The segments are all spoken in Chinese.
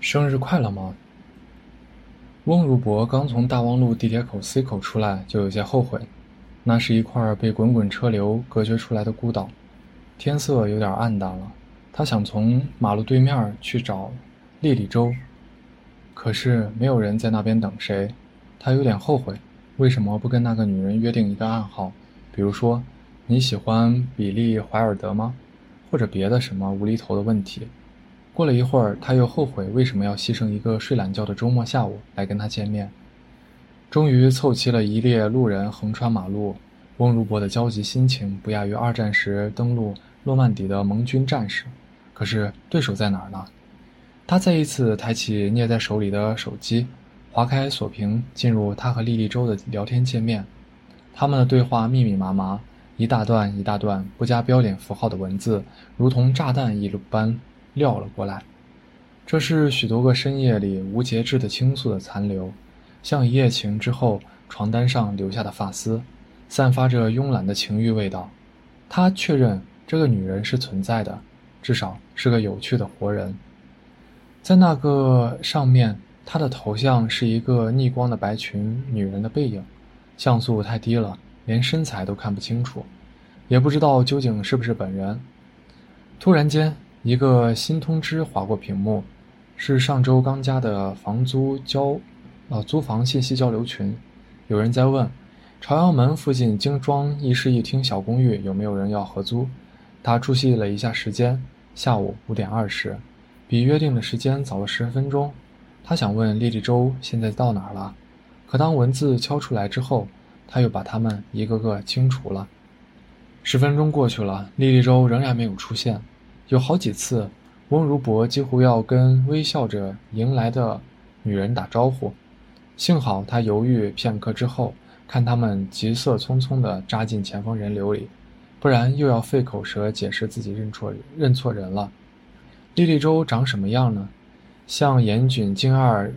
生日快乐吗？翁如博刚从大望路地铁口 C 口出来，就有些后悔。那是一块被滚滚车流隔绝出来的孤岛，天色有点暗淡了。他想从马路对面去找莉莉周，可是没有人在那边等谁。他有点后悔，为什么不跟那个女人约定一个暗号？比如说，你喜欢比利怀尔德吗？或者别的什么无厘头的问题。过了一会儿，他又后悔为什么要牺牲一个睡懒觉的周末下午来跟他见面。终于凑齐了一列路人横穿马路，翁如博的焦急心情不亚于二战时登陆诺曼底的盟军战士。可是对手在哪儿呢？他再一次抬起捏在手里的手机，划开锁屏，进入他和莉莉周的聊天界面。他们的对话密密麻麻，一大段一大段不加标点符号的文字，如同炸弹一般。撂了过来，这是许多个深夜里无节制的倾诉的残留，像一夜情之后床单上留下的发丝，散发着慵懒的情欲味道。他确认这个女人是存在的，至少是个有趣的活人。在那个上面，她的头像是一个逆光的白裙女人的背影，像素太低了，连身材都看不清楚，也不知道究竟是不是本人。突然间。一个新通知划过屏幕，是上周刚加的房租交，呃，租房信息交流群。有人在问，朝阳门附近精装一室一厅小公寓有没有人要合租？他注意了一下时间，下午五点二十，比约定的时间早了十分钟。他想问丽丽周现在到哪儿了，可当文字敲出来之后，他又把他们一个个清除了。十分钟过去了，丽丽周仍然没有出现。有好几次，翁如博几乎要跟微笑着迎来的女人打招呼，幸好他犹豫片刻之后，看他们急色匆匆地扎进前方人流里，不然又要费口舌解释自己认错认错人了。莉莉周长什么样呢？像岩井俊二、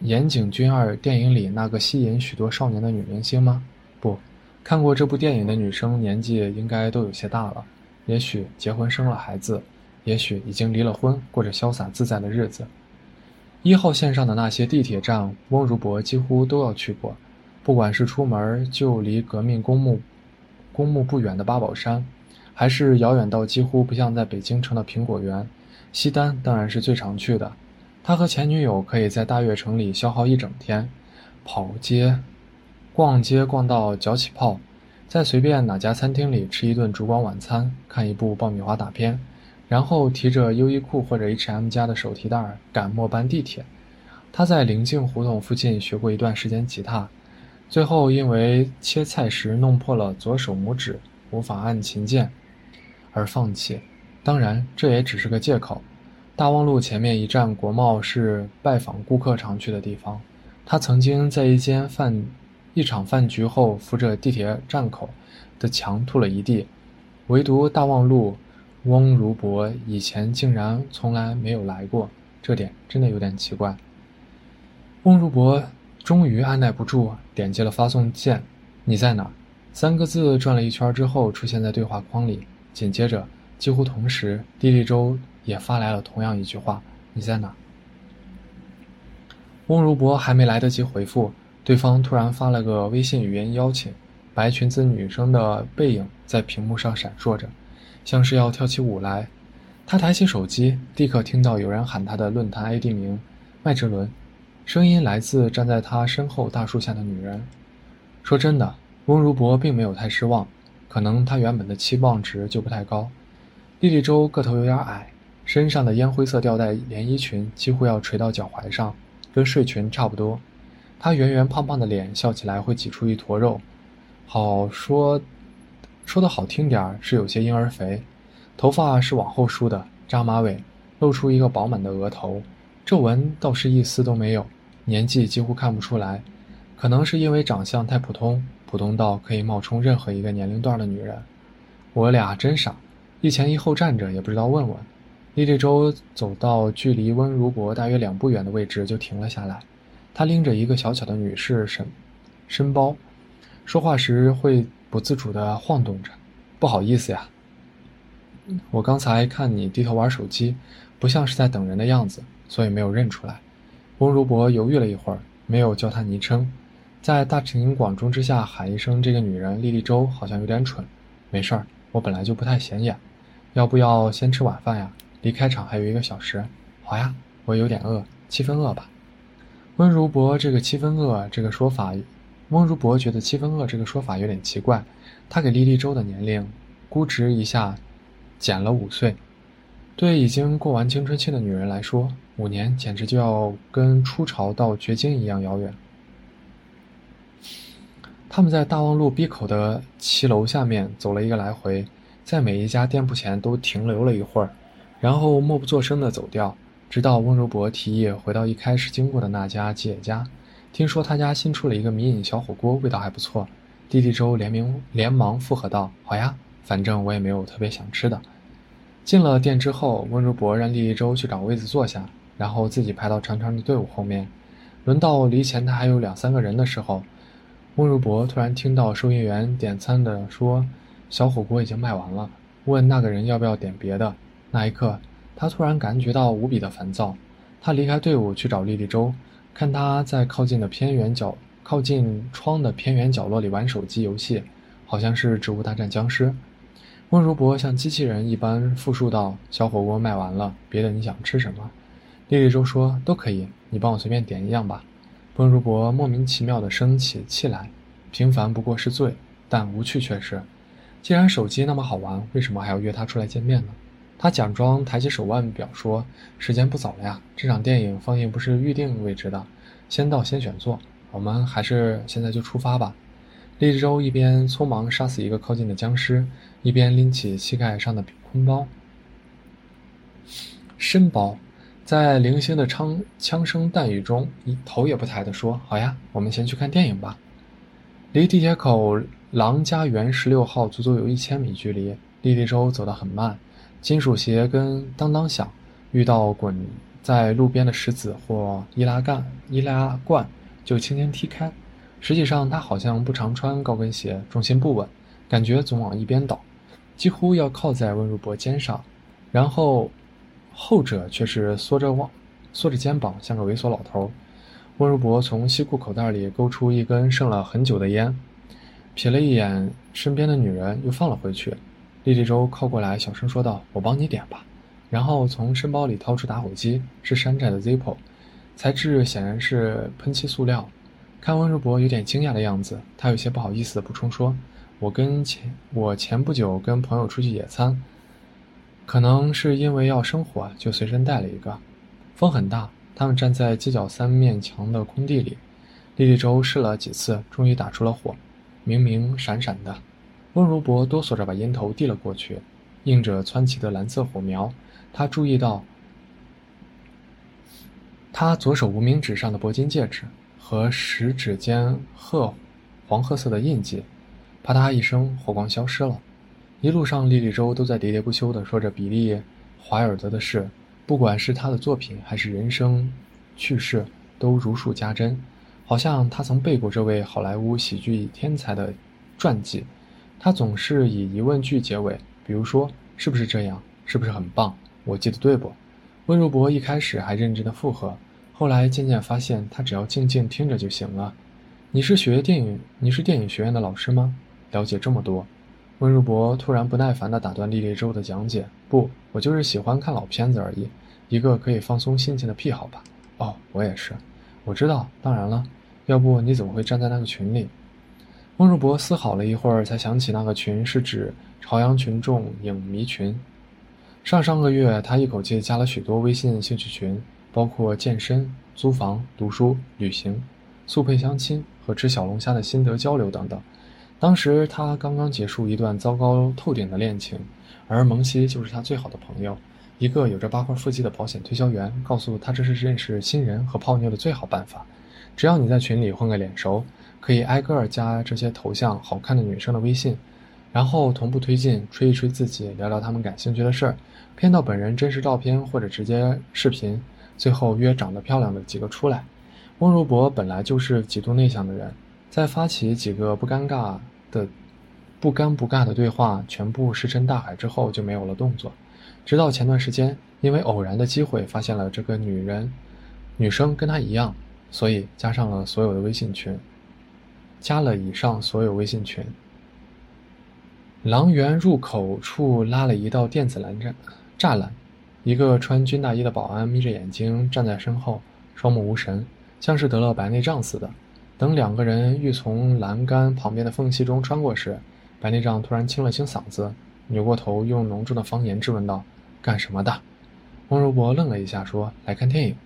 岩井俊二电影里那个吸引许多少年的女明星吗？不，看过这部电影的女生年纪应该都有些大了，也许结婚生了孩子。也许已经离了婚，过着潇洒自在的日子。一号线上的那些地铁站，翁如博几乎都要去过。不管是出门就离革命公墓公墓不远的八宝山，还是遥远到几乎不像在北京城的苹果园，西单当然是最常去的。他和前女友可以在大悦城里消耗一整天，跑街、逛街逛到脚起泡，在随便哪家餐厅里吃一顿烛光晚餐，看一部爆米花大片。然后提着优衣库或者 H&M 家的手提袋赶末班地铁。他在临近胡同附近学过一段时间吉他，最后因为切菜时弄破了左手拇指，无法按琴键而放弃。当然，这也只是个借口。大望路前面一站国贸是拜访顾客常去的地方。他曾经在一间饭一场饭局后，扶着地铁站口的墙吐了一地。唯独大望路。翁如博以前竟然从来没有来过，这点真的有点奇怪。翁如博终于按耐不住，点击了发送键。你在哪？三个字转了一圈之后出现在对话框里。紧接着，几乎同时，地利周也发来了同样一句话：你在哪？翁如博还没来得及回复，对方突然发了个微信语音邀请。白裙子女生的背影在屏幕上闪烁着。像是要跳起舞来，他抬起手机，立刻听到有人喊他的论坛 ID 名“麦哲伦”，声音来自站在他身后大树下的女人。说真的，翁如博并没有太失望，可能他原本的期望值就不太高。莉莉周个头有点矮，身上的烟灰色吊带连衣裙几乎要垂到脚踝上，跟睡裙差不多。她圆圆胖胖的脸笑起来会挤出一坨肉，好说。说的好听点儿是有些婴儿肥，头发是往后梳的，扎马尾，露出一个饱满的额头，皱纹倒是一丝都没有，年纪几乎看不出来，可能是因为长相太普通，普通到可以冒充任何一个年龄段的女人。我俩真傻，一前一后站着也不知道问问。莉莉周走到距离温如博大约两步远的位置就停了下来，她拎着一个小巧的女士身身包，说话时会。不自主地晃动着，不好意思呀。我刚才看你低头玩手机，不像是在等人的样子，所以没有认出来。翁如博犹豫了一会儿，没有叫他昵称。在大庭广众之下喊一声“这个女人莉莉周”好像有点蠢。没事儿，我本来就不太显眼。要不要先吃晚饭呀？离开场还有一个小时。好呀，我有点饿，七分饿吧。温如博这个七分饿这个说法，温如博觉得七分饿这个说法有点奇怪。他给莉莉周的年龄估值一下。减了五岁，对已经过完青春期的女人来说，五年简直就要跟初潮到绝经一样遥远。他们在大望路 B 口的骑楼下面走了一个来回，在每一家店铺前都停留了一会儿，然后默不作声地走掉，直到温如博提议回到一开始经过的那家吉野家，听说他家新出了一个迷你小火锅，味道还不错。弟弟周连名连忙附和道：“好呀。”反正我也没有特别想吃的。进了店之后，温如博让莉莉周去找位子坐下，然后自己排到长长的队伍后面。轮到离前台还有两三个人的时候，温如博突然听到收银员点餐的说：“小火锅已经卖完了。”问那个人要不要点别的。那一刻，他突然感觉到无比的烦躁。他离开队伍去找莉莉周，看他在靠近的偏远角、靠近窗的偏远角落里玩手机游戏，好像是《植物大战僵尸》。温如博像机器人一般复述道：“小火锅卖完了，别的你想吃什么？”莉莉周说：“都可以，你帮我随便点一样吧。”温如博莫名其妙地生起气来，平凡不过是罪，但无趣却是。既然手机那么好玩，为什么还要约他出来见面呢？他假装抬起手腕表说：“时间不早了呀，这场电影放映不是预定位置的，先到先选座，我们还是现在就出发吧。”莉莉周一边匆忙杀死一个靠近的僵尸，一边拎起膝盖上的空包、身包，在零星的枪枪声弹雨中，一头也不抬地说：“好呀，我们先去看电影吧。”离地铁口郎家园十六号足足有一千米距离。莉莉周走得很慢，金属鞋跟当当响，遇到滚在路边的石子或易拉罐、易拉罐就轻轻踢开。实际上，他好像不常穿高跟鞋，重心不稳，感觉总往一边倒，几乎要靠在温如博肩上。然后，后者却是缩着往，缩着肩膀，像个猥琐老头。温如博从西裤口袋里勾出一根剩了很久的烟，瞥了一眼身边的女人，又放了回去。莉莉周靠过来，小声说道：“我帮你点吧。”然后从身包里掏出打火机，是山寨的 Zippo，材质显然是喷漆塑料。看温如博有点惊讶的样子，他有些不好意思的补充说：“我跟前我前不久跟朋友出去野餐，可能是因为要生火，就随身带了一个。风很大，他们站在街角三面墙的空地里。莉莉周试了几次，终于打出了火，明明闪闪的。温如博哆嗦着把烟头递了过去，映着蹿起的蓝色火苗。他注意到他左手无名指上的铂金戒指。”和食指间褐黄褐色的印记，啪嗒一声，火光消失了。一路上，莉莉周都在喋喋不休地说着比利·怀尔德的事，不管是他的作品还是人生趣事，都如数家珍，好像他曾背过这位好莱坞喜剧天才的传记。他总是以疑问句结尾，比如说：“是不是这样？是不是很棒？我记得对不？”温如博一开始还认真的附和。后来渐渐发现，他只要静静听着就行了。你是学电影，你是电影学院的老师吗？了解这么多。温如博突然不耐烦地打断莉莉周的讲解：“不，我就是喜欢看老片子而已，一个可以放松心情的癖好吧。”哦，我也是。我知道，当然了。要不你怎么会站在那个群里？温如博思考了一会儿，才想起那个群是指朝阳群众影迷群。上上个月，他一口气加了许多微信兴趣群。包括健身、租房、读书、旅行、速配相亲和吃小龙虾的心得交流等等。当时他刚刚结束一段糟糕透顶的恋情，而蒙西就是他最好的朋友，一个有着八块腹肌的保险推销员，告诉他这是认识新人和泡妞的最好办法。只要你在群里混个脸熟，可以挨个加这些头像好看的女生的微信，然后同步推进，吹一吹自己，聊聊他们感兴趣的事儿，骗到本人真实照片或者直接视频。最后约长得漂亮的几个出来。翁如博本来就是极度内向的人，在发起几个不尴尬的不尴不尬的对话全部石沉大海之后就没有了动作，直到前段时间，因为偶然的机会发现了这个女人，女生跟她一样，所以加上了所有的微信群，加了以上所有微信群。狼园入口处拉了一道电子栏栅栅栏，一个穿军大衣的保安眯着眼睛站在身后，双目无神，像是得了白内障似的。等两个人欲从栏杆旁边的缝隙中穿过时，白内障突然清了清嗓子，扭过头用浓重的方言质问道：“干什么的？”翁如博愣了一下，说：“来看电影。”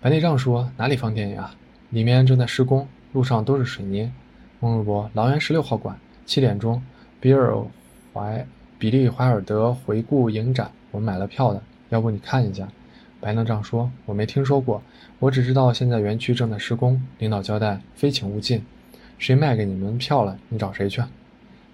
白内障说：“哪里放电影啊？里面正在施工，路上都是水泥。”翁如博：“狼园十六号馆，七点钟，比尔。”怀比利怀尔德回顾影展，我买了票的，要不你看一下？白内障说：“我没听说过，我只知道现在园区正在施工，领导交代非请勿进。谁卖给你们票了？你找谁去？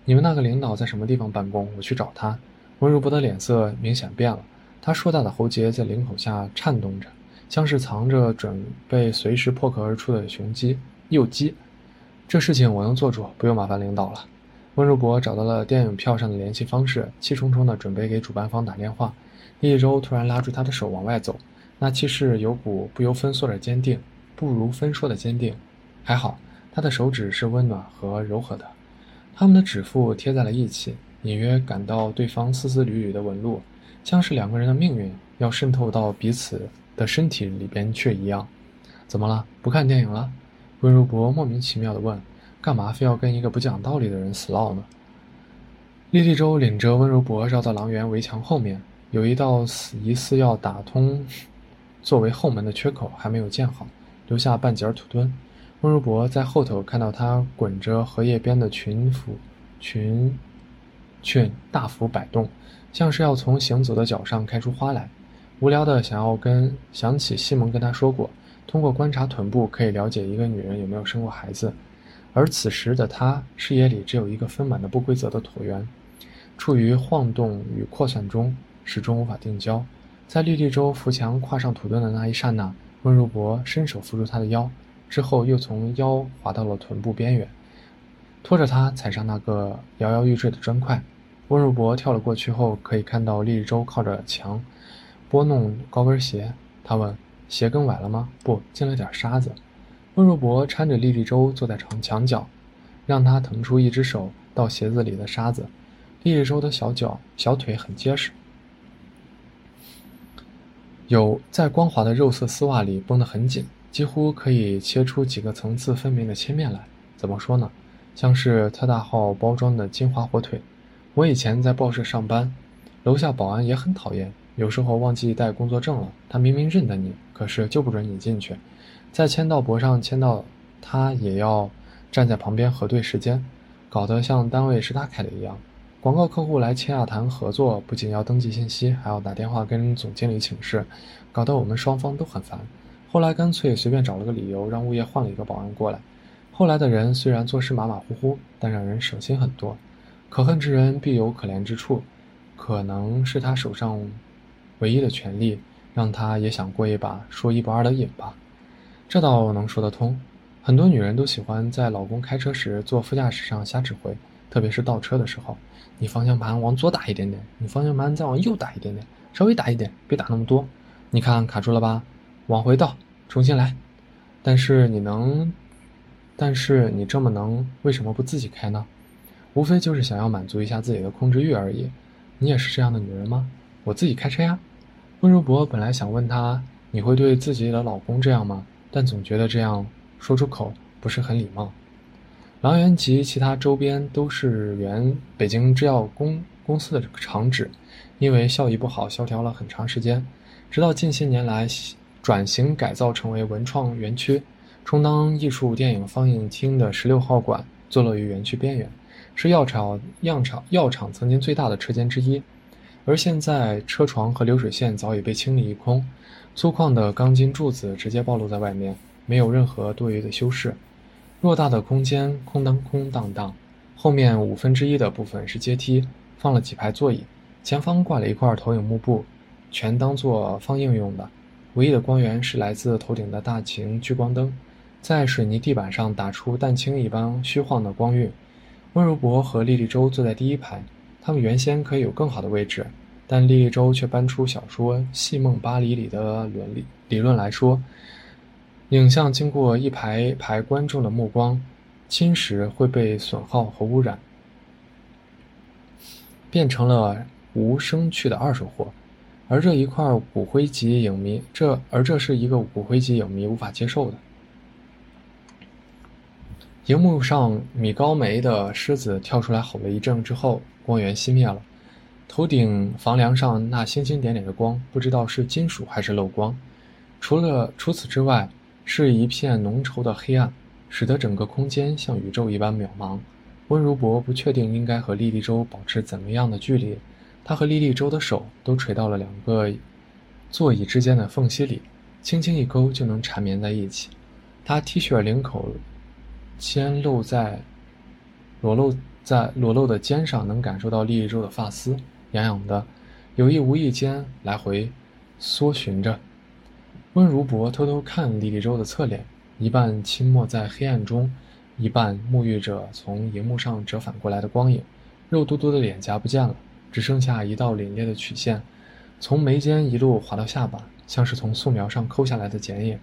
你们那个领导在什么地方办公？我去找他。”温如博的脸色明显变了，他硕大的喉结在领口下颤动着，像是藏着准备随时破壳而出的雄鸡幼鸡。这事情我能做主，不用麻烦领导了。温如博找到了电影票上的联系方式，气冲冲地准备给主办方打电话。厉一周突然拉住他的手往外走，那气势有股不由分说的坚定，不如分说的坚定。还好，他的手指是温暖和柔和的，他们的指腹贴在了一起，隐约感到对方丝丝缕缕的纹路，像是两个人的命运要渗透到彼此的身体里边去一样。怎么了？不看电影了？温如博莫名其妙地问。干嘛非要跟一个不讲道理的人死唠呢？莉莉周领着温柔博绕到狼园围墙后面，有一道疑似要打通作为后门的缺口还没有建好，留下半截土墩。温柔博在后头看到他滚着荷叶边的裙服裙裙大幅摆动，像是要从行走的脚上开出花来。无聊的想要跟想起西蒙跟他说过，通过观察臀部可以了解一个女人有没有生过孩子。而此时的她视野里只有一个丰满的不规则的椭圆，处于晃动与扩散中，始终无法定焦。在莉莉周扶墙跨上土墩的那一刹那，温如博伸手扶住她的腰，之后又从腰滑到了臀部边缘，拖着她踩上那个摇摇欲坠的砖块。温如博跳了过去后，可以看到莉莉周靠着墙拨弄高跟鞋。他问：“鞋跟崴了吗？”“不，进了点沙子。”温若博搀着莉莉周坐在床墙角，让她腾出一只手到鞋子里的沙子。莉莉周的小脚、小腿很结实，有在光滑的肉色丝袜里绷得很紧，几乎可以切出几个层次分明的切面来。怎么说呢？像是特大号包装的金华火腿。我以前在报社上班，楼下保安也很讨厌，有时候忘记带工作证了，他明明认得你，可是就不准你进去。在签到簿上签到，他也要站在旁边核对时间，搞得像单位是他开的一样。广告客户来签下谈合作，不仅要登记信息，还要打电话跟总经理请示，搞得我们双方都很烦。后来干脆随便找了个理由，让物业换了一个保安过来。后来的人虽然做事马马虎虎，但让人省心很多。可恨之人必有可怜之处，可能是他手上唯一的权利，让他也想过一把说一不二的瘾吧。这倒能说得通，很多女人都喜欢在老公开车时坐副驾驶上瞎指挥，特别是倒车的时候，你方向盘往左打一点点，你方向盘再往右打一点点，稍微打一点，别打那么多。你看卡住了吧？往回倒，重新来。但是你能，但是你这么能，为什么不自己开呢？无非就是想要满足一下自己的控制欲而已。你也是这样的女人吗？我自己开车呀。温如博本来想问他，你会对自己的老公这样吗？但总觉得这样说出口不是很礼貌。狼园及其他周边都是原北京制药公公司的厂址，因为效益不好，萧条了很长时间。直到近些年来转型改造成为文创园区，充当艺术电影放映厅的十六号馆坐落于园区边缘，是药厂药厂药厂曾经最大的车间之一。而现在车床和流水线早已被清理一空。粗犷的钢筋柱子直接暴露在外面，没有任何多余的修饰。偌大的空间空当空荡荡，后面五分之一的部分是阶梯，放了几排座椅，前方挂了一块投影幕布，全当做放映用的。唯一的光源是来自头顶的大型聚光灯，在水泥地板上打出蛋清一般虚晃的光晕。温如博和莉莉周坐在第一排，他们原先可以有更好的位置，但莉莉周却搬出小说《戏梦巴黎》里的伦理理论来说：影像经过一排排观众的目光侵蚀，会被损耗和污染，变成了无生趣的二手货。而这一块骨灰级影迷，这而这是一个骨灰级影迷无法接受的。荧幕上，米高梅的狮子跳出来吼了一阵之后，光源熄灭了。头顶房梁上那星星点点的光，不知道是金属还是漏光。除了除此之外，是一片浓稠的黑暗，使得整个空间像宇宙一般渺茫。温如博不确定应该和莉莉周保持怎么样的距离，他和莉莉周的手都垂到了两个座椅之间的缝隙里，轻轻一勾就能缠绵在一起。他 T 恤领口。肩露在裸露在裸露的肩上，能感受到莉莉周的发丝痒痒的，有意无意间来回搜寻着。温如博偷偷看莉莉周的侧脸，一半浸没在黑暗中，一半沐浴着从荧幕上折返过来的光影。肉嘟嘟的脸颊不见了，只剩下一道凛冽的曲线，从眉间一路滑到下巴，像是从素描上抠下来的剪影。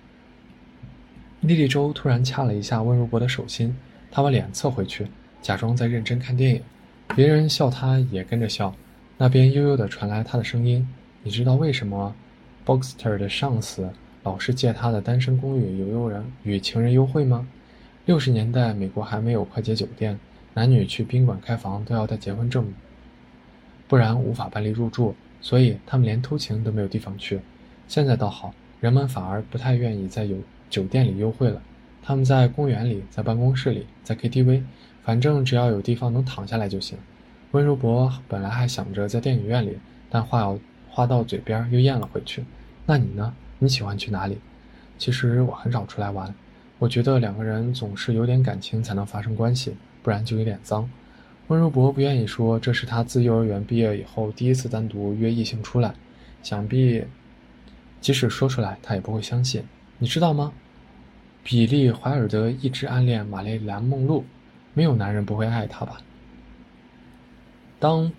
莉莉周突然掐了一下温如博的手心，他把脸侧回去，假装在认真看电影。别人笑，他也跟着笑。那边悠悠地传来他的声音：“你知道为什么 Boxster 的上司老是借他的单身公寓有佣人与情人幽会吗？六十年代美国还没有快捷酒店，男女去宾馆开房都要带结婚证，不然无法办理入住，所以他们连偷情都没有地方去。现在倒好，人们反而不太愿意在有。”酒店里幽会了，他们在公园里，在办公室里，在 KTV，反正只要有地方能躺下来就行。温如博本来还想着在电影院里，但话要话到嘴边又咽了回去。那你呢？你喜欢去哪里？其实我很少出来玩，我觉得两个人总是有点感情才能发生关系，不然就有点脏。温如博不愿意说这是他自幼儿园毕业以后第一次单独约异性出来，想必即使说出来他也不会相信。你知道吗？比利·怀尔德一直暗恋玛丽兰·梦露，没有男人不会爱她吧？当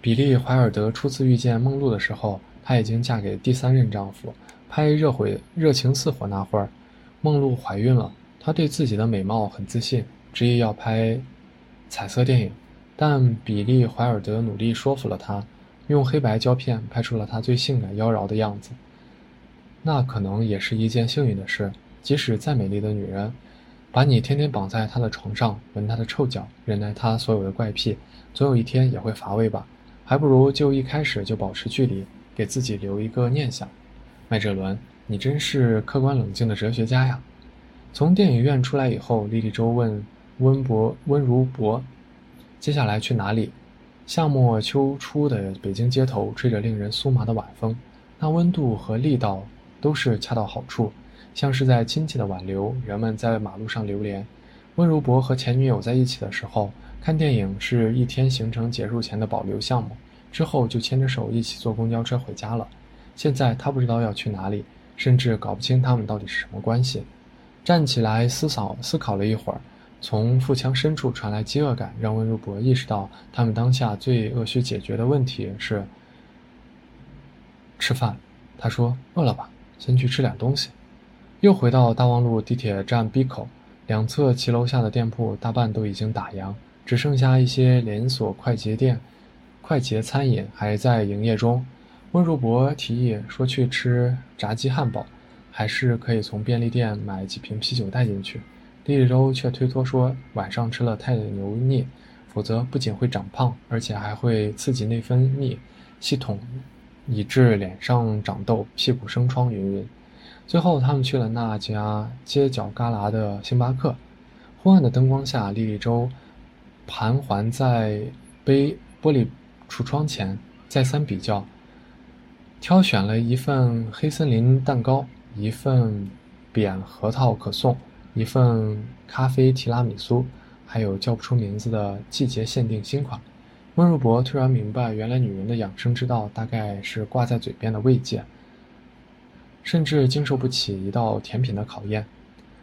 比利·怀尔德初次遇见梦露的时候，她已经嫁给第三任丈夫。拍《热火热情似火》那会儿，梦露怀孕了。她对自己的美貌很自信，执意要拍彩色电影。但比利·怀尔德努力说服了她，用黑白胶片拍出了她最性感妖娆的样子。那可能也是一件幸运的事。即使再美丽的女人，把你天天绑在他的床上，闻他的臭脚，忍耐他所有的怪癖，总有一天也会乏味吧？还不如就一开始就保持距离，给自己留一个念想。麦哲伦，你真是客观冷静的哲学家呀！从电影院出来以后，莉莉周问温博温如博：“接下来去哪里？”夏末秋初的北京街头，吹着令人酥麻的晚风，那温度和力道都是恰到好处。像是在亲切的挽留，人们在马路上流连。温如博和前女友在一起的时候，看电影是一天行程结束前的保留项目，之后就牵着手一起坐公交车回家了。现在他不知道要去哪里，甚至搞不清他们到底是什么关系。站起来思考思考了一会儿，从腹腔深处传来饥饿感，让温如博意识到他们当下最恶需解决的问题是吃饭。他说：“饿了吧？先去吃点东西。”又回到大望路地铁站 B 口，两侧骑楼下的店铺大半都已经打烊，只剩下一些连锁快捷店、快捷餐饮还在营业中。温如博提议说去吃炸鸡汉堡，还是可以从便利店买几瓶啤酒带进去。李立周却推脱说晚上吃了太油腻，否则不仅会长胖，而且还会刺激内分泌系统，以致脸上长痘、屁股生疮，云云。最后，他们去了那家街角旮旯的星巴克。昏暗的灯光下，莉莉周盘桓在杯玻璃橱窗前，再三比较，挑选了一份黑森林蛋糕，一份扁核桃可颂，一份咖啡提拉米苏，还有叫不出名字的季节限定新款。温如博突然明白，原来女人的养生之道，大概是挂在嘴边的慰藉。甚至经受不起一道甜品的考验。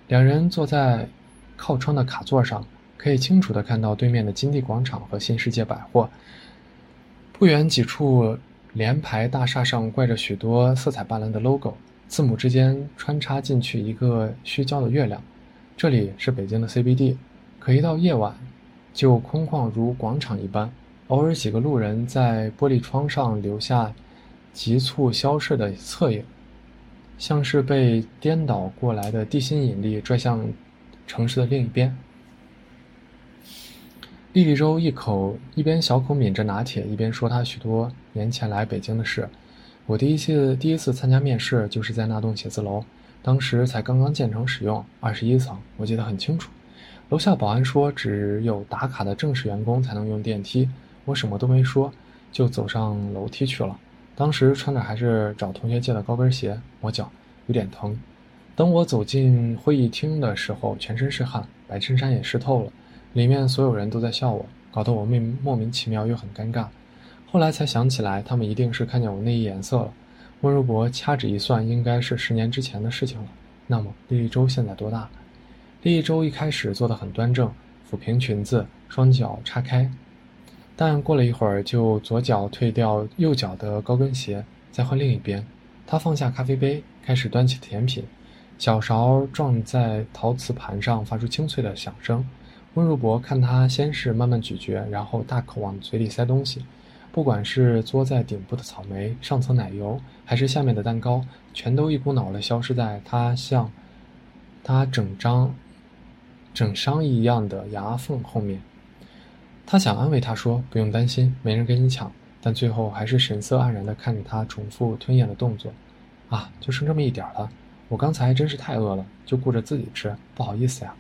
两人坐在靠窗的卡座上，可以清楚地看到对面的金地广场和新世界百货。不远几处联排大厦上挂着许多色彩斑斓的 logo，字母之间穿插进去一个虚焦的月亮。这里是北京的 CBD，可一到夜晚，就空旷如广场一般。偶尔几个路人在玻璃窗上留下急促消逝的侧影，像是被颠倒过来的地心引力拽向城市的另一边。莉莉周一口一边小口抿着拿铁，一边说他许多年前来北京的事。我第一次第一次参加面试，就是在那栋写字楼，当时才刚刚建成使用，二十一层，我记得很清楚。楼下保安说，只有打卡的正式员工才能用电梯。我什么都没说，就走上楼梯去了。当时穿着还是找同学借的高跟鞋，磨脚有点疼。等我走进会议厅的时候，全身是汗，白衬衫也湿透了。里面所有人都在笑我，搞得我莫莫名其妙又很尴尬。后来才想起来，他们一定是看见我内衣颜色了。温如博掐指一算，应该是十年之前的事情了。那么莉莉周现在多大？莉莉周一开始坐得很端正，抚平裙子，双脚叉开。但过了一会儿，就左脚退掉右脚的高跟鞋，再换另一边。他放下咖啡杯，开始端起甜品，小勺撞在陶瓷盘上，发出清脆的响声。温如博看他先是慢慢咀嚼，然后大口往嘴里塞东西。不管是嘬在顶部的草莓、上层奶油，还是下面的蛋糕，全都一股脑的消失在他像他整张整伤一样的牙缝后面。他想安慰他说：“不用担心，没人跟你抢。”但最后还是神色黯然地看着他重复吞咽的动作。啊，就剩这么一点了。我刚才真是太饿了，就顾着自己吃，不好意思呀。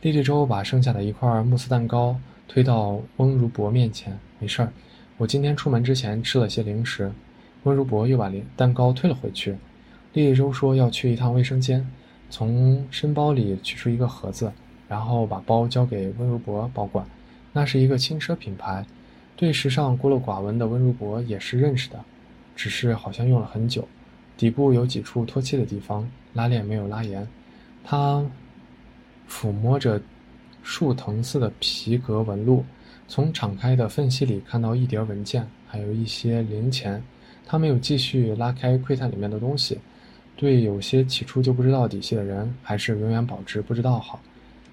莉莉周把剩下的一块慕斯蛋糕推到温如博面前。没事儿，我今天出门之前吃了些零食。温如博又把零蛋糕推了回去。莉莉周说要去一趟卫生间，从身包里取出一个盒子，然后把包交给温如博保管。那是一个轻奢品牌，对时尚孤陋寡闻的温如博也是认识的，只是好像用了很久，底部有几处脱漆的地方，拉链没有拉严。他抚摸着树藤似的皮革纹路，从敞开的缝隙里看到一叠文件，还有一些零钱。他没有继续拉开窥探里面的东西，对有些起初就不知道底细的人，还是永远保持不知道好。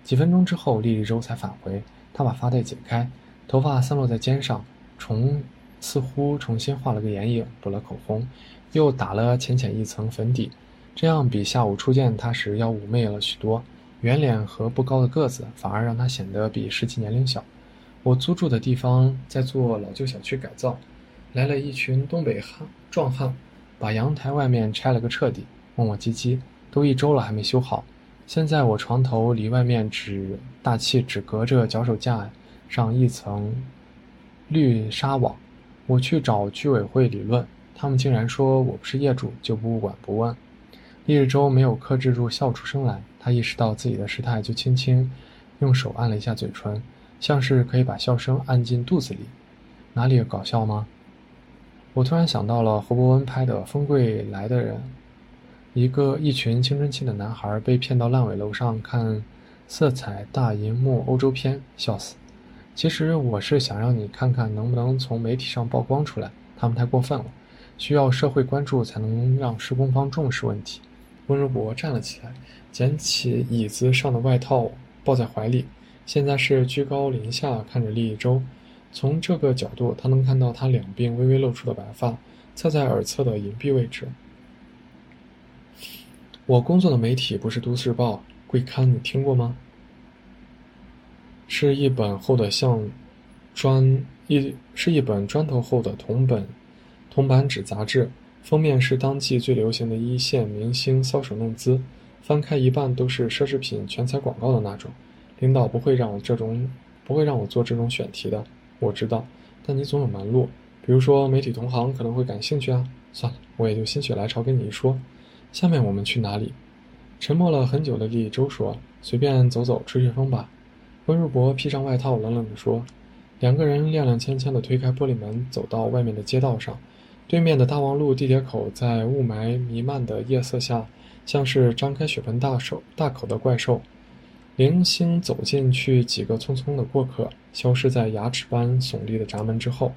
几分钟之后，莉莉周才返回。他把发带解开，头发散落在肩上，重似乎重新画了个眼影，补了口红，又打了浅浅一层粉底，这样比下午初见他时要妩媚了许多。圆脸和不高的个子，反而让他显得比实际年龄小。我租住的地方在做老旧小区改造，来了一群东北汉壮汉，把阳台外面拆了个彻底，磨磨唧唧，都一周了还没修好。现在我床头离外面只大气只隔着脚手架上一层绿纱网，我去找居委会理论，他们竟然说我不是业主就不管不问。丽日周没有克制住笑出声来，他意识到自己的失态，就轻轻用手按了一下嘴唇，像是可以把笑声按进肚子里。哪里搞笑吗？我突然想到了侯伯文拍的《风贵来的人》。一个一群青春期的男孩被骗到烂尾楼上看色彩大银幕欧洲片，笑死！其实我是想让你看看能不能从媒体上曝光出来，他们太过分了，需要社会关注才能让施工方重视问题。温如博站了起来，捡起椅子上的外套抱在怀里，现在是居高临下看着利益周，从这个角度，他能看到他两鬓微微露出的白发，侧在耳侧的隐蔽位置。我工作的媒体不是《都市报》《贵刊》，你听过吗？是一本厚的像砖一，是一本砖头厚的铜本铜版纸杂志，封面是当季最流行的一线明星搔首弄姿，翻开一半都是奢侈品全彩广告的那种。领导不会让我这种不会让我做这种选题的，我知道，但你总有门路，比如说媒体同行可能会感兴趣啊。算了，我也就心血来潮跟你一说。下面我们去哪里？沉默了很久的李周说：“随便走走，吹吹风吧。”温如博披上外套，冷冷地说：“两个人踉踉跄跄地推开玻璃门，走到外面的街道上。对面的大望路地铁口，在雾霾弥漫的夜色下，像是张开血盆大手大口的怪兽。零星走进去几个匆匆的过客，消失在牙齿般耸立的闸门之后，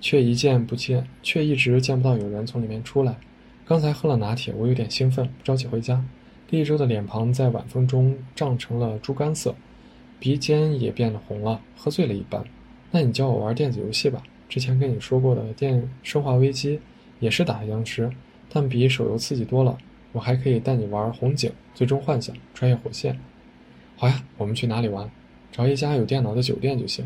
却一见不见，却一直见不到有人从里面出来。刚才喝了拿铁，我有点兴奋，不着急回家。利周的脸庞在晚风中涨成了猪肝色，鼻尖也变得红了，喝醉了一般。那你教我玩电子游戏吧。之前跟你说过的《电生化危机》也是打僵尸，但比手游刺激多了。我还可以带你玩红警、最终幻想、穿越火线。好呀，我们去哪里玩？找一家有电脑的酒店就行。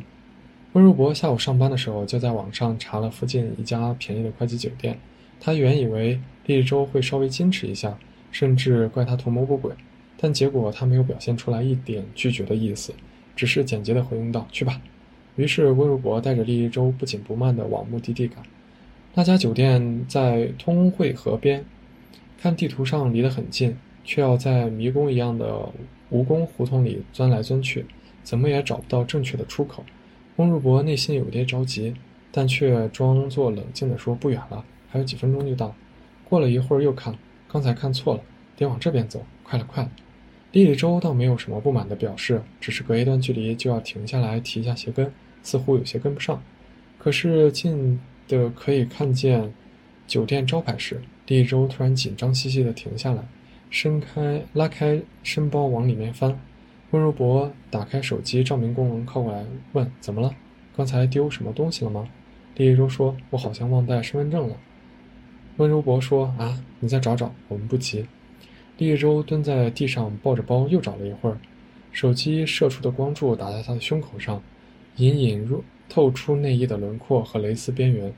温如博下午上班的时候就在网上查了附近一家便宜的快捷酒店。他原以为利周会稍微矜持一下。甚至怪他图谋不轨，但结果他没有表现出来一点拒绝的意思，只是简洁的回应道：“去吧。”于是温如博带着利益周不紧不慢地往目的地赶。那家酒店在通惠河边，看地图上离得很近，却要在迷宫一样的蜈蚣胡同里钻来钻去，怎么也找不到正确的出口。温如博内心有些着急，但却装作冷静地说：“不远了，还有几分钟就到。”过了一会儿又看。刚才看错了，得往这边走。快了，快了！李李周倒没有什么不满的表示，只是隔一段距离就要停下来提一下鞋跟，似乎有些跟不上。可是近的可以看见酒店招牌时，李李周突然紧张兮兮地停下来，伸开拉开身包往里面翻。温如博打开手机照明功能，靠过来问：“怎么了？刚才丢什么东西了吗？”李李周说：“我好像忘带身份证了。”温如博说：“啊，你再找找，我们不急。”厉一周蹲在地上抱着包，又找了一会儿，手机射出的光柱打在他的胸口上，隐隐入透出内衣的轮廓和蕾丝边缘，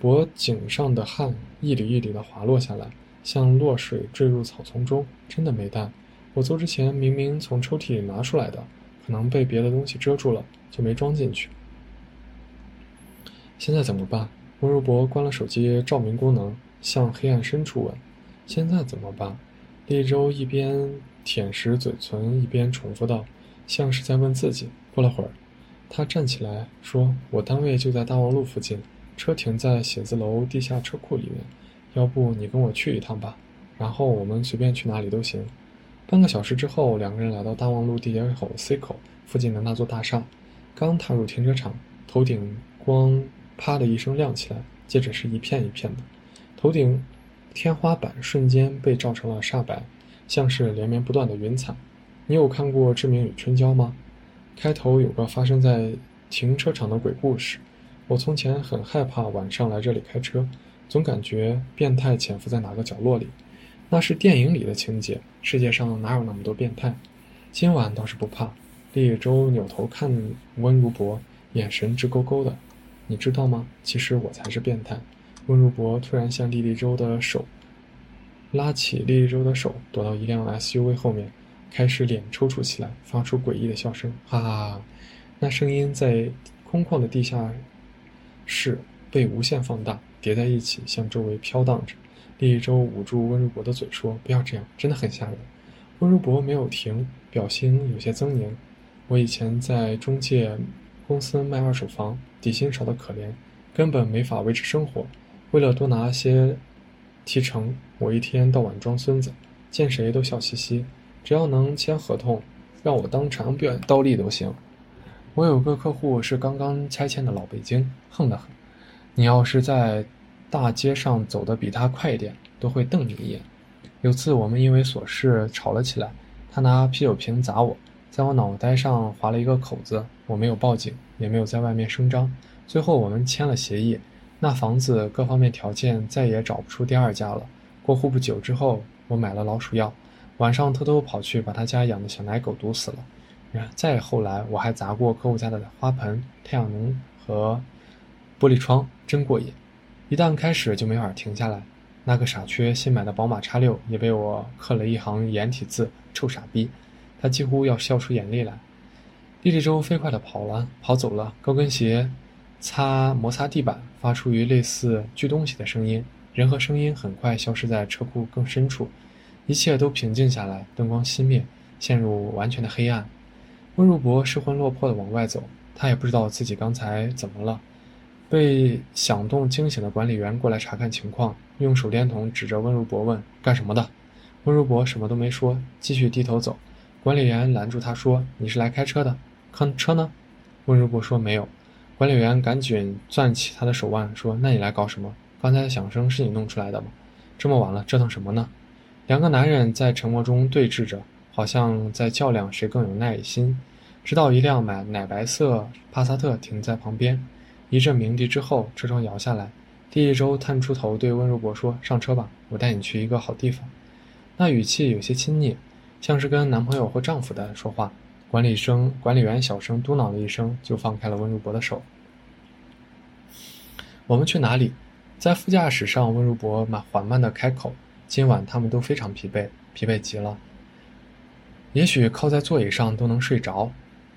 脖颈上的汗一缕一缕的滑落下来，像落水坠入草丛中。真的没带，我走之前明明从抽屉里拿出来的，可能被别的东西遮住了，就没装进去。现在怎么办？温如博关了手机照明功能，向黑暗深处问：“现在怎么办？”立周一边舔舐嘴唇，一边重复道，像是在问自己。过了会儿，他站起来说：“我单位就在大望路附近，车停在写字楼地下车库里面。要不你跟我去一趟吧，然后我们随便去哪里都行。”半个小时之后，两个人来到大望路地铁口 C 口附近的那座大厦，刚踏入停车场，头顶光。啪的一声亮起来，接着是一片一片的，头顶天花板瞬间被照成了煞白，像是连绵不断的云彩。你有看过《志明与春娇》吗？开头有个发生在停车场的鬼故事。我从前很害怕晚上来这里开车，总感觉变态潜伏在哪个角落里。那是电影里的情节，世界上哪有那么多变态？今晚倒是不怕。厉周扭头看温如博，眼神直勾勾的。你知道吗？其实我才是变态。温如博突然向莉莉周的手拉起莉莉周的手，躲到一辆 SUV 后面，开始脸抽搐起来，发出诡异的笑声，哈哈哈！那声音在空旷的地下室被无限放大，叠在一起，向周围飘荡着。莉莉周捂住温如博的嘴说：“不要这样，真的很吓人。”温如博没有停，表情有些狰狞。我以前在中介。公司卖二手房，底薪少得可怜，根本没法维持生活。为了多拿些提成，我一天到晚装孙子，见谁都笑嘻嘻。只要能签合同，让我当场表倒立都行。我有个客户是刚刚拆迁的老北京，横得很。你要是在大街上走得比他快一点，都会瞪你一眼。有次我们因为琐事吵了起来，他拿啤酒瓶砸我。在我脑袋上划了一个口子，我没有报警，也没有在外面声张。最后我们签了协议，那房子各方面条件再也找不出第二家了。过户不久之后，我买了老鼠药，晚上偷偷跑去把他家养的小奶狗毒死了。再后来，我还砸过客户家的花盆、太阳能和玻璃窗，真过瘾。一旦开始就没法停下来。那个傻缺新买的宝马叉六也被我刻了一行颜体字：臭傻逼。他几乎要笑出眼泪来。莉莉周飞快地跑了，跑走了。高跟鞋擦摩擦地板，发出于类似锯东西的声音。人和声音很快消失在车库更深处，一切都平静下来，灯光熄灭，陷入完全的黑暗。温如博失魂落魄地往外走，他也不知道自己刚才怎么了。被响动惊醒的管理员过来查看情况，用手电筒指着温如博问：“干什么的？”温如博什么都没说，继续低头走。管理员拦住他说：“你是来开车的，看车呢？”温如博说：“没有。”管理员赶紧攥起他的手腕，说：“那你来搞什么？刚才的响声是你弄出来的吗？这么晚了，折腾什么呢？”两个男人在沉默中对峙着，好像在较量谁更有耐心。直到一辆买奶白色帕萨特停在旁边，一阵鸣笛之后，车窗摇下来。第一周探出头对温如博说：“上车吧，我带你去一个好地方。”那语气有些亲昵，像是跟男朋友或丈夫的说话。管理生管理员小声嘟囔了一声，就放开了温如博的手。我们去哪里？在副驾驶上，温如博慢缓慢的开口。今晚他们都非常疲惫，疲惫极了。也许靠在座椅上都能睡着。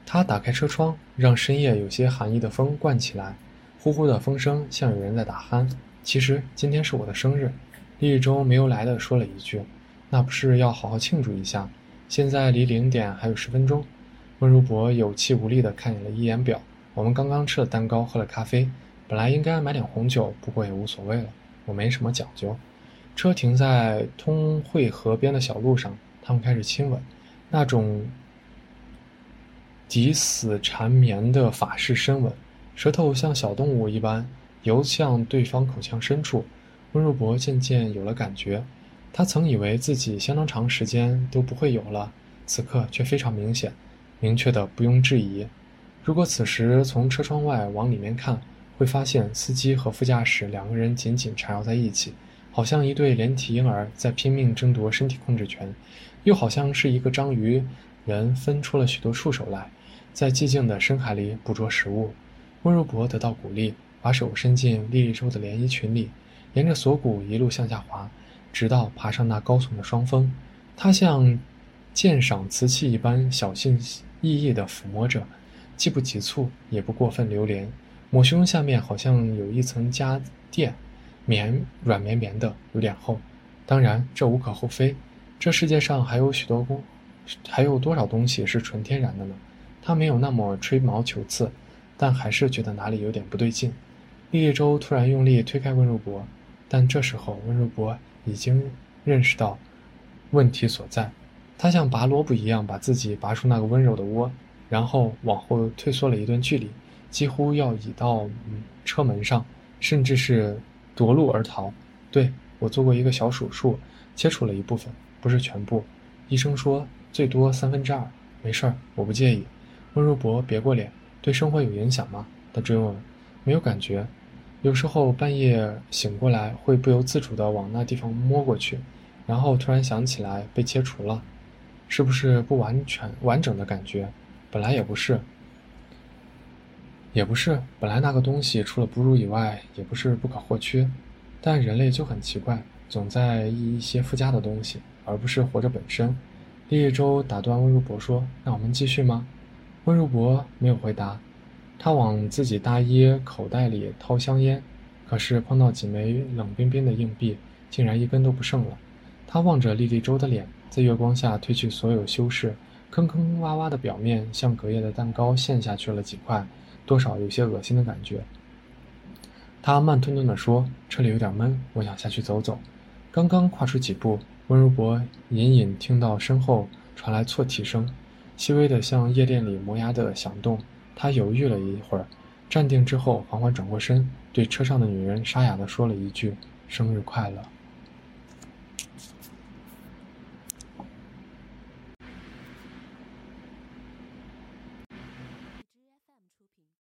他打开车窗，让深夜有些寒意的风灌起来，呼呼的风声像有人在打鼾。其实今天是我的生日，李一舟没由来的说了一句：“那不是要好好庆祝一下？”现在离零点还有十分钟。温如博有气无力的看了一眼表，我们刚刚吃了蛋糕，喝了咖啡，本来应该买点红酒，不过也无所谓了，我没什么讲究。车停在通惠河边的小路上，他们开始亲吻，那种抵死缠绵的法式深吻，舌头像小动物一般游向对方口腔深处。温如博渐渐有了感觉，他曾以为自己相当长时间都不会有了，此刻却非常明显，明确的不用质疑。如果此时从车窗外往里面看，会发现司机和副驾驶两个人紧紧缠绕在一起。好像一对连体婴儿在拼命争夺身体控制权，又好像是一个章鱼人分出了许多触手来，在寂静的深海里捕捉食物。温如博得到鼓励，把手伸进莉莉周的连衣裙里，沿着锁骨一路向下滑，直到爬上那高耸的双峰。他像鉴赏瓷器一般小心翼翼地抚摸着，既不急促，也不过分流连。抹胸下面好像有一层夹垫。棉软绵绵的，有点厚。当然，这无可厚非。这世界上还有许多工，还有多少东西是纯天然的呢？他没有那么吹毛求疵，但还是觉得哪里有点不对劲。厉叶舟突然用力推开温如博，但这时候温如博已经认识到问题所在。他像拔萝卜一样把自己拔出那个温柔的窝，然后往后退缩了一段距离，几乎要倚到车门上，甚至是。夺路而逃，对我做过一个小手术，切除了一部分，不是全部。医生说最多三分之二，没事儿，我不介意。温如博别过脸，对生活有影响吗？他追问。没有感觉，有时候半夜醒过来会不由自主地往那地方摸过去，然后突然想起来被切除了，是不是不完全完整的感觉？本来也不是。也不是，本来那个东西除了哺乳以外，也不是不可或缺。但人类就很奇怪，总在意一些附加的东西，而不是活着本身。厉一舟打断温如博说：“那我们继续吗？”温如博没有回答，他往自己大衣口袋里掏香烟，可是碰到几枚冷冰冰的硬币，竟然一根都不剩了。他望着莉莉周的脸，在月光下褪去所有修饰，坑坑洼洼的表面像隔夜的蛋糕陷下去了几块。多少有些恶心的感觉。他慢吞吞地说：“车里有点闷，我想下去走走。”刚刚跨出几步，温如博隐隐听到身后传来错题声，细微的像夜店里磨牙的响动。他犹豫了一会儿，站定之后缓缓转过身，对车上的女人沙哑地说了一句：“生日快乐。”